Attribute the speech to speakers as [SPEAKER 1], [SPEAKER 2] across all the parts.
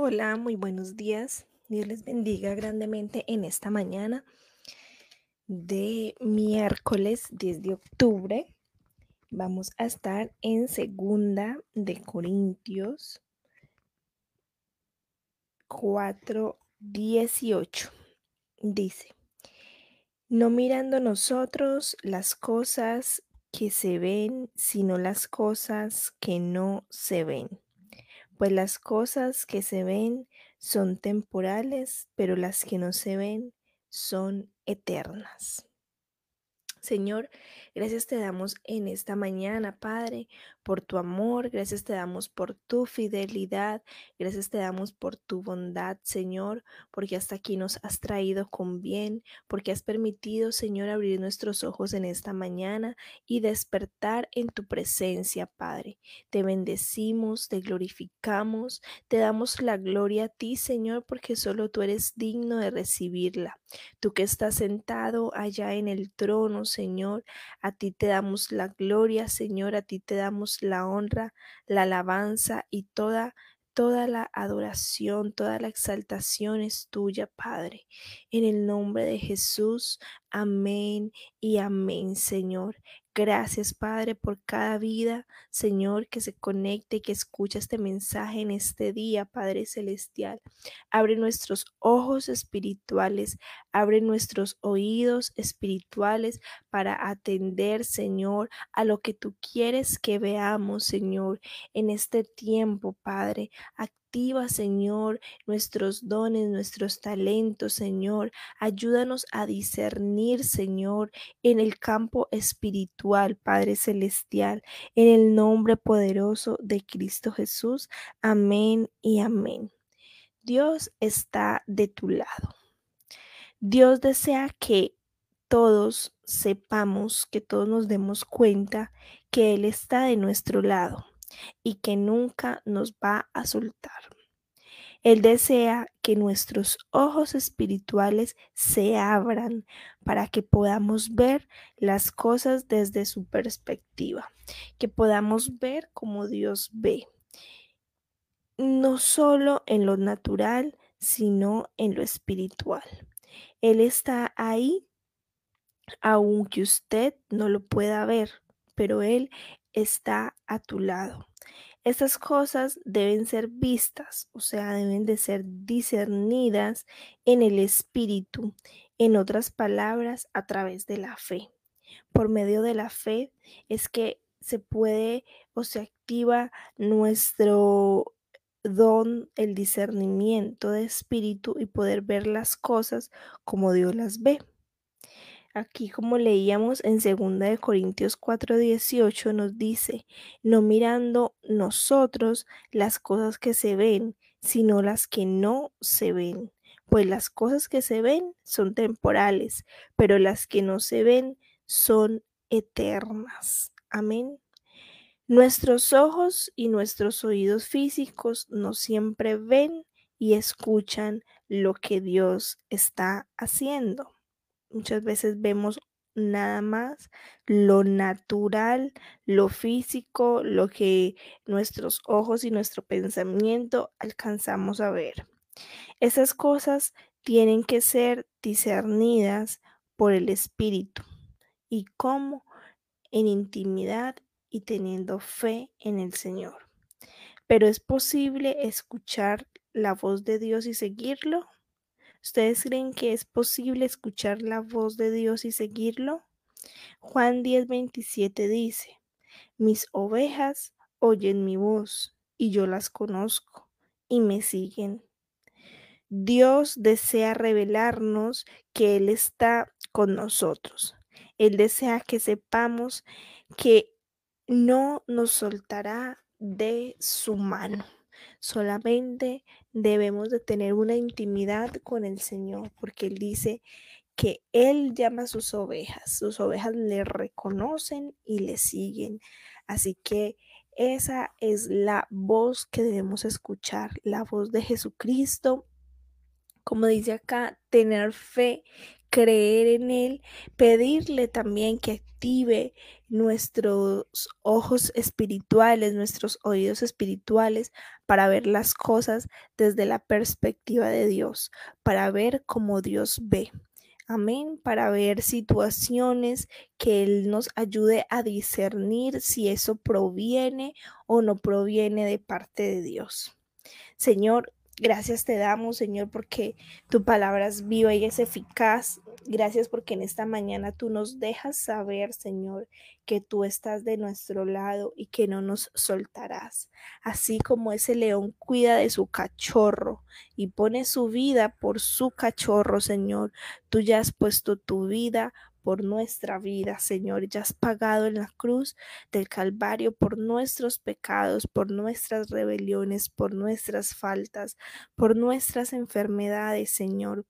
[SPEAKER 1] Hola, muy buenos días. Dios les bendiga grandemente en esta mañana de miércoles 10 de octubre. Vamos a estar en segunda de Corintios 4, 18. Dice, no mirando nosotros las cosas que se ven, sino las cosas que no se ven pues las cosas que se ven son temporales, pero las que no se ven son eternas. Señor, gracias te damos en esta mañana, Padre, por tu amor, gracias te damos por tu fidelidad, gracias te damos por tu bondad, Señor, porque hasta aquí nos has traído con bien, porque has permitido, Señor, abrir nuestros ojos en esta mañana y despertar en tu presencia, Padre. Te bendecimos, te glorificamos, te damos la gloria a ti, Señor, porque solo tú eres digno de recibirla. Tú que estás sentado allá en el trono, Señor. A ti te damos la gloria, Señor. A ti te damos la honra, la alabanza y toda toda la adoración, toda la exaltación es tuya, Padre. En el nombre de Jesús, amén y amén, Señor. Gracias, Padre, por cada vida, Señor, que se conecte y que escucha este mensaje en este día, Padre Celestial. Abre nuestros ojos espirituales, abre nuestros oídos espirituales para atender, Señor, a lo que tú quieres que veamos, Señor, en este tiempo, Padre. Señor, nuestros dones, nuestros talentos, Señor. Ayúdanos a discernir, Señor, en el campo espiritual, Padre Celestial, en el nombre poderoso de Cristo Jesús. Amén y amén. Dios está de tu lado. Dios desea que todos sepamos, que todos nos demos cuenta que Él está de nuestro lado y que nunca nos va a soltar. Él desea que nuestros ojos espirituales se abran para que podamos ver las cosas desde su perspectiva, que podamos ver como Dios ve, no solo en lo natural, sino en lo espiritual. Él está ahí, aunque usted no lo pueda ver, pero Él está a tu lado. Estas cosas deben ser vistas, o sea, deben de ser discernidas en el espíritu, en otras palabras, a través de la fe. Por medio de la fe es que se puede o se activa nuestro don, el discernimiento de espíritu y poder ver las cosas como Dios las ve. Aquí como leíamos en 2 Corintios 4:18 nos dice, no mirando nosotros las cosas que se ven, sino las que no se ven. Pues las cosas que se ven son temporales, pero las que no se ven son eternas. Amén. Nuestros ojos y nuestros oídos físicos no siempre ven y escuchan lo que Dios está haciendo. Muchas veces vemos nada más lo natural, lo físico, lo que nuestros ojos y nuestro pensamiento alcanzamos a ver. Esas cosas tienen que ser discernidas por el Espíritu. ¿Y cómo? En intimidad y teniendo fe en el Señor. Pero es posible escuchar la voz de Dios y seguirlo. ¿Ustedes creen que es posible escuchar la voz de Dios y seguirlo? Juan 10:27 dice, mis ovejas oyen mi voz y yo las conozco y me siguen. Dios desea revelarnos que Él está con nosotros. Él desea que sepamos que no nos soltará de su mano. Solamente debemos de tener una intimidad con el Señor, porque Él dice que Él llama a sus ovejas, sus ovejas le reconocen y le siguen. Así que esa es la voz que debemos escuchar, la voz de Jesucristo. Como dice acá, tener fe creer en Él, pedirle también que active nuestros ojos espirituales, nuestros oídos espirituales para ver las cosas desde la perspectiva de Dios, para ver cómo Dios ve. Amén, para ver situaciones que Él nos ayude a discernir si eso proviene o no proviene de parte de Dios. Señor, Gracias te damos, Señor, porque tu palabra es viva y es eficaz. Gracias porque en esta mañana tú nos dejas saber, Señor, que tú estás de nuestro lado y que no nos soltarás. Así como ese león cuida de su cachorro y pone su vida por su cachorro, Señor, tú ya has puesto tu vida por nuestra vida, Señor. Ya has pagado en la cruz del Calvario por nuestros pecados, por nuestras rebeliones, por nuestras faltas, por nuestras enfermedades, Señor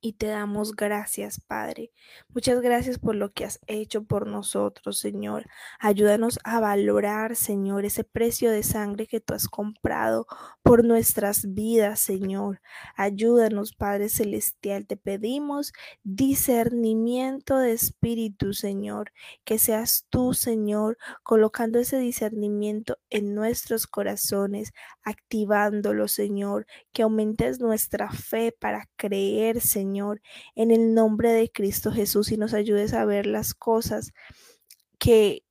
[SPEAKER 1] y te damos gracias, Padre. Muchas gracias por lo que has hecho por nosotros, Señor. Ayúdanos a valorar, Señor, ese precio de sangre que tú has comprado por nuestras vidas, Señor. Ayúdanos, Padre Celestial. Te pedimos discernimiento de espíritu, Señor. Que seas tú, Señor, colocando ese discernimiento en nuestros corazones, activándolo, Señor. Que aumentes nuestra fe para creer, Señor Señor, en el nombre de Cristo Jesús y nos ayudes a ver las cosas que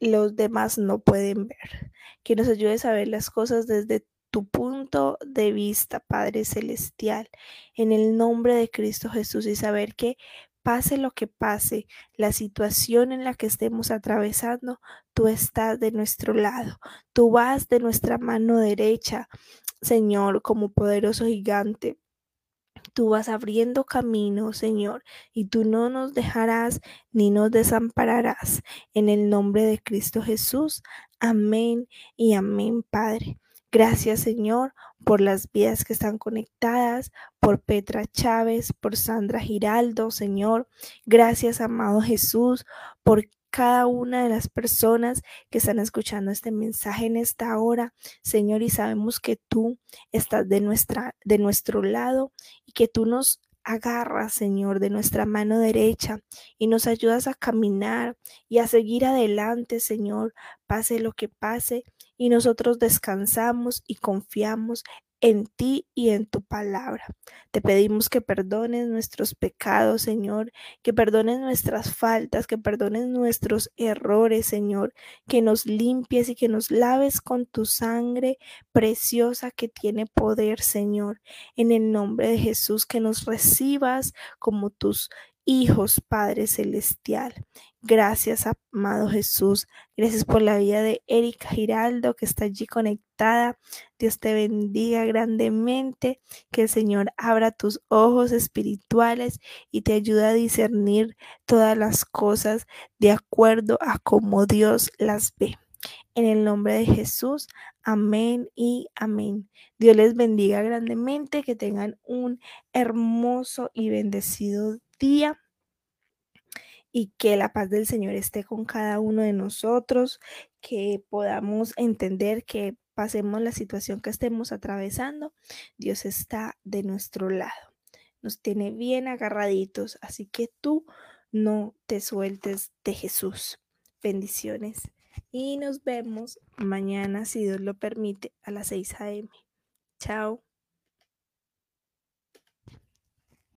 [SPEAKER 1] los demás no pueden ver. Que nos ayudes a ver las cosas desde tu punto de vista, Padre Celestial, en el nombre de Cristo Jesús y saber que pase lo que pase, la situación en la que estemos atravesando, tú estás de nuestro lado, tú vas de nuestra mano derecha, Señor, como poderoso gigante Tú vas abriendo camino, Señor, y tú no nos dejarás ni nos desampararás. En el nombre de Cristo Jesús. Amén y amén, Padre. Gracias, Señor, por las vidas que están conectadas, por Petra Chávez, por Sandra Giraldo, Señor. Gracias, amado Jesús, por cada una de las personas que están escuchando este mensaje en esta hora, Señor, y sabemos que tú estás de nuestra de nuestro lado y que tú nos agarras, Señor, de nuestra mano derecha y nos ayudas a caminar y a seguir adelante, Señor, pase lo que pase, y nosotros descansamos y confiamos en ti y en tu palabra. Te pedimos que perdones nuestros pecados, Señor, que perdones nuestras faltas, que perdones nuestros errores, Señor, que nos limpies y que nos laves con tu sangre preciosa que tiene poder, Señor. En el nombre de Jesús, que nos recibas como tus hijos, Padre Celestial. Gracias, amado Jesús. Gracias por la vida de Erika Giraldo que está allí conectada. Dios te bendiga grandemente. Que el Señor abra tus ojos espirituales y te ayude a discernir todas las cosas de acuerdo a cómo Dios las ve. En el nombre de Jesús, amén y amén. Dios les bendiga grandemente, que tengan un hermoso y bendecido día y que la paz del Señor esté con cada uno de nosotros, que podamos entender que pasemos la situación que estemos atravesando, Dios está de nuestro lado, nos tiene bien agarraditos, así que tú no te sueltes de Jesús. Bendiciones y nos vemos mañana, si Dios lo permite, a las 6 a.m. Chao.